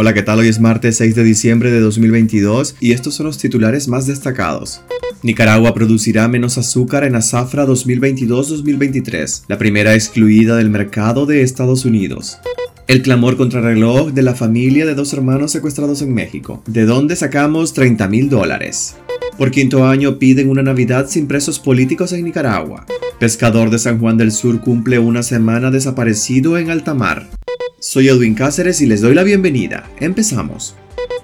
Hola, ¿qué tal? Hoy es martes 6 de diciembre de 2022 y estos son los titulares más destacados. Nicaragua producirá menos azúcar en azafra 2022-2023, la primera excluida del mercado de Estados Unidos. El clamor contra reloj de la familia de dos hermanos secuestrados en México, de dónde sacamos 30 mil dólares. Por quinto año piden una Navidad sin presos políticos en Nicaragua. Pescador de San Juan del Sur cumple una semana desaparecido en alta mar. Soy Edwin Cáceres y les doy la bienvenida. Empezamos.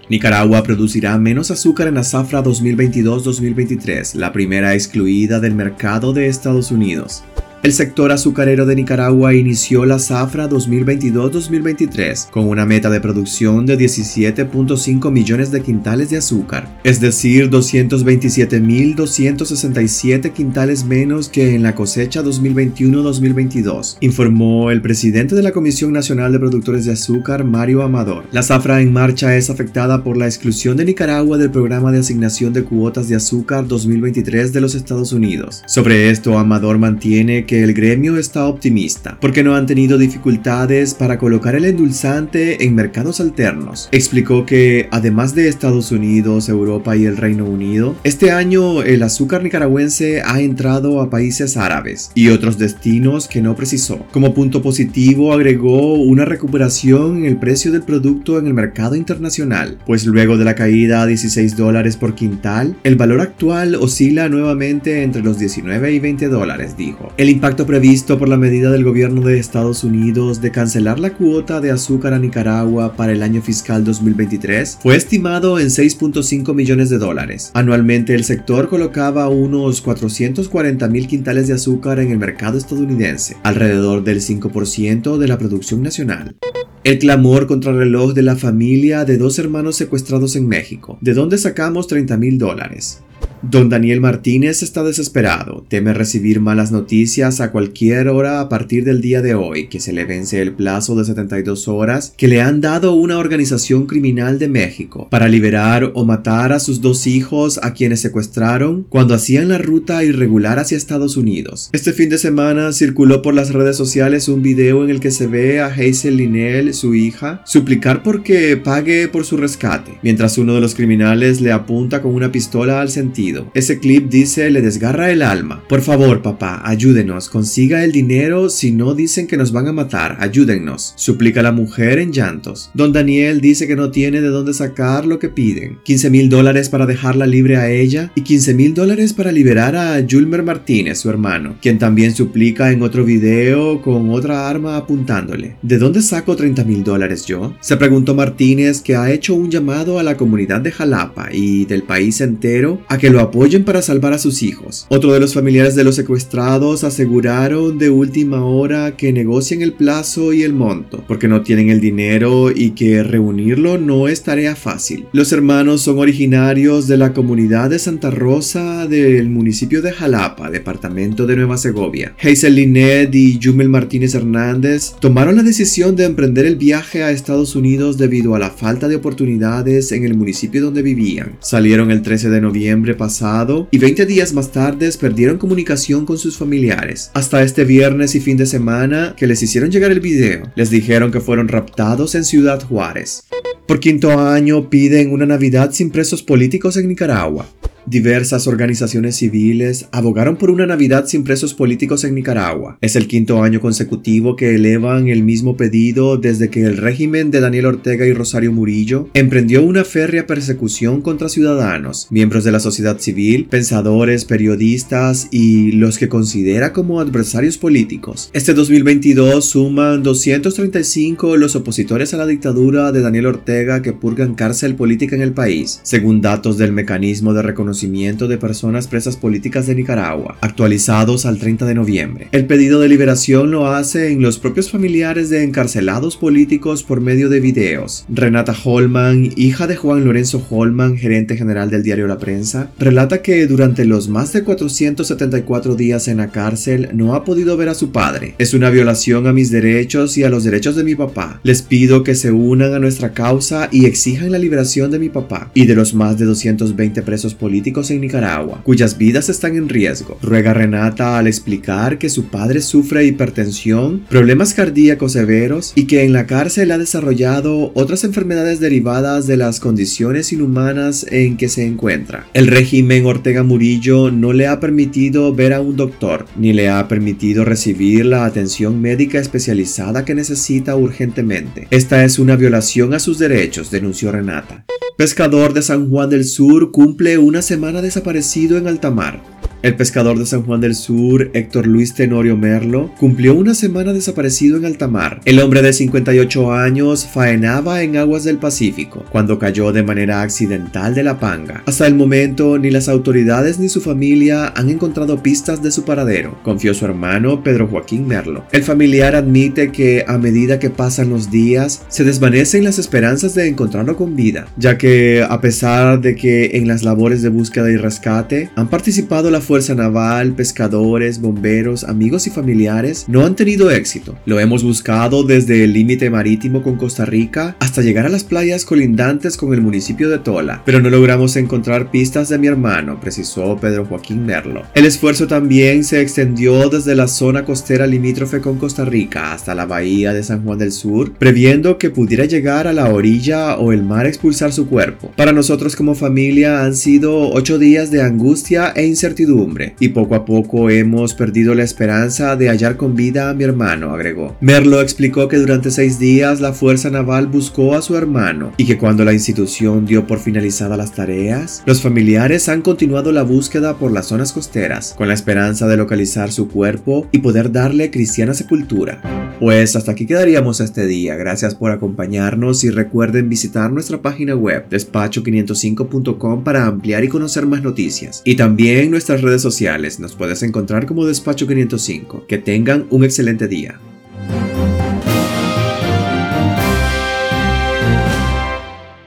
Nicaragua producirá menos azúcar en la zafra 2022-2023, la primera excluida del mercado de Estados Unidos. El sector azucarero de Nicaragua inició la zafra 2022-2023 con una meta de producción de 17.5 millones de quintales de azúcar, es decir, 227.267 quintales menos que en la cosecha 2021-2022, informó el presidente de la Comisión Nacional de Productores de Azúcar, Mario Amador. La zafra en marcha es afectada por la exclusión de Nicaragua del programa de asignación de cuotas de azúcar 2023 de los Estados Unidos. Sobre esto, Amador mantiene que el gremio está optimista, porque no han tenido dificultades para colocar el endulzante en mercados alternos. Explicó que, además de Estados Unidos, Europa y el Reino Unido, este año el azúcar nicaragüense ha entrado a países árabes y otros destinos que no precisó. Como punto positivo agregó una recuperación en el precio del producto en el mercado internacional, pues luego de la caída a 16 dólares por quintal, el valor actual oscila nuevamente entre los 19 y 20 dólares, dijo. El impacto previsto por la medida del gobierno de Estados Unidos de cancelar la cuota de azúcar a Nicaragua para el año fiscal 2023 fue estimado en 6.5 millones de dólares. Anualmente el sector colocaba unos 440 mil quintales de azúcar en el mercado estadounidense, alrededor del 5% de la producción nacional. El clamor contra el reloj de la familia de dos hermanos secuestrados en México, de donde sacamos 30 mil dólares. Don Daniel Martínez está desesperado, teme recibir malas noticias a cualquier hora a partir del día de hoy, que se le vence el plazo de 72 horas que le han dado una organización criminal de México para liberar o matar a sus dos hijos a quienes secuestraron cuando hacían la ruta irregular hacia Estados Unidos. Este fin de semana circuló por las redes sociales un video en el que se ve a Hazel Linnell, su hija, suplicar porque pague por su rescate, mientras uno de los criminales le apunta con una pistola al sentido ese clip dice le desgarra el alma. Por favor, papá, ayúdenos, consiga el dinero si no dicen que nos van a matar, ayúdennos, suplica la mujer en llantos. Don Daniel dice que no tiene de dónde sacar lo que piden. 15 mil dólares para dejarla libre a ella y 15 mil dólares para liberar a Julmer Martínez, su hermano, quien también suplica en otro video con otra arma apuntándole. ¿De dónde saco 30 mil dólares yo? Se preguntó Martínez que ha hecho un llamado a la comunidad de Jalapa y del país entero a que lo apoyen para salvar a sus hijos. Otro de los familiares de los secuestrados aseguraron de última hora que negocien el plazo y el monto, porque no tienen el dinero y que reunirlo no es tarea fácil. Los hermanos son originarios de la comunidad de Santa Rosa del municipio de Jalapa, departamento de Nueva Segovia. Hazel Linet y Jumel Martínez Hernández tomaron la decisión de emprender el viaje a Estados Unidos debido a la falta de oportunidades en el municipio donde vivían. Salieron el 13 de noviembre pasado y 20 días más tarde perdieron comunicación con sus familiares. Hasta este viernes y fin de semana que les hicieron llegar el video, les dijeron que fueron raptados en Ciudad Juárez. Por quinto año piden una Navidad sin presos políticos en Nicaragua. Diversas organizaciones civiles abogaron por una Navidad sin presos políticos en Nicaragua. Es el quinto año consecutivo que elevan el mismo pedido desde que el régimen de Daniel Ortega y Rosario Murillo emprendió una férrea persecución contra ciudadanos, miembros de la sociedad civil, pensadores, periodistas y los que considera como adversarios políticos. Este 2022 suman 235 los opositores a la dictadura de Daniel Ortega que purgan cárcel política en el país, según datos del mecanismo de reconocimiento de personas presas políticas de Nicaragua, actualizados al 30 de noviembre. El pedido de liberación lo hacen los propios familiares de encarcelados políticos por medio de videos. Renata Holman, hija de Juan Lorenzo Holman, gerente general del diario La Prensa, relata que durante los más de 474 días en la cárcel no ha podido ver a su padre. Es una violación a mis derechos y a los derechos de mi papá. Les pido que se unan a nuestra causa y exijan la liberación de mi papá y de los más de 220 presos políticos en Nicaragua, cuyas vidas están en riesgo, ruega Renata al explicar que su padre sufre hipertensión, problemas cardíacos severos y que en la cárcel ha desarrollado otras enfermedades derivadas de las condiciones inhumanas en que se encuentra. El régimen Ortega Murillo no le ha permitido ver a un doctor, ni le ha permitido recibir la atención médica especializada que necesita urgentemente. Esta es una violación a sus derechos, denunció Renata. Pescador de San Juan del Sur cumple una semana desaparecido en alta mar. El pescador de San Juan del Sur, Héctor Luis Tenorio Merlo, cumplió una semana desaparecido en alta mar. El hombre de 58 años faenaba en aguas del Pacífico cuando cayó de manera accidental de la panga. Hasta el momento, ni las autoridades ni su familia han encontrado pistas de su paradero, confió su hermano Pedro Joaquín Merlo. El familiar admite que a medida que pasan los días, se desvanecen las esperanzas de encontrarlo con vida, ya que a pesar de que en las labores de búsqueda y rescate han participado la Fuerza Naval, pescadores, bomberos, amigos y familiares no han tenido éxito. Lo hemos buscado desde el límite marítimo con Costa Rica hasta llegar a las playas colindantes con el municipio de Tola, pero no logramos encontrar pistas de mi hermano, precisó Pedro Joaquín Merlo. El esfuerzo también se extendió desde la zona costera limítrofe con Costa Rica hasta la bahía de San Juan del Sur, previendo que pudiera llegar a la orilla o el mar expulsar su cuerpo. Para nosotros como familia han sido ocho días de angustia e incertidumbre y poco a poco hemos perdido la esperanza de hallar con vida a mi hermano, agregó. Merlo explicó que durante seis días la Fuerza Naval buscó a su hermano y que cuando la institución dio por finalizadas las tareas, los familiares han continuado la búsqueda por las zonas costeras con la esperanza de localizar su cuerpo y poder darle cristiana sepultura. Pues hasta aquí quedaríamos este día. Gracias por acompañarnos y recuerden visitar nuestra página web despacho505.com para ampliar y conocer más noticias. Y también nuestras sociales nos puedes encontrar como Despacho 505. Que tengan un excelente día.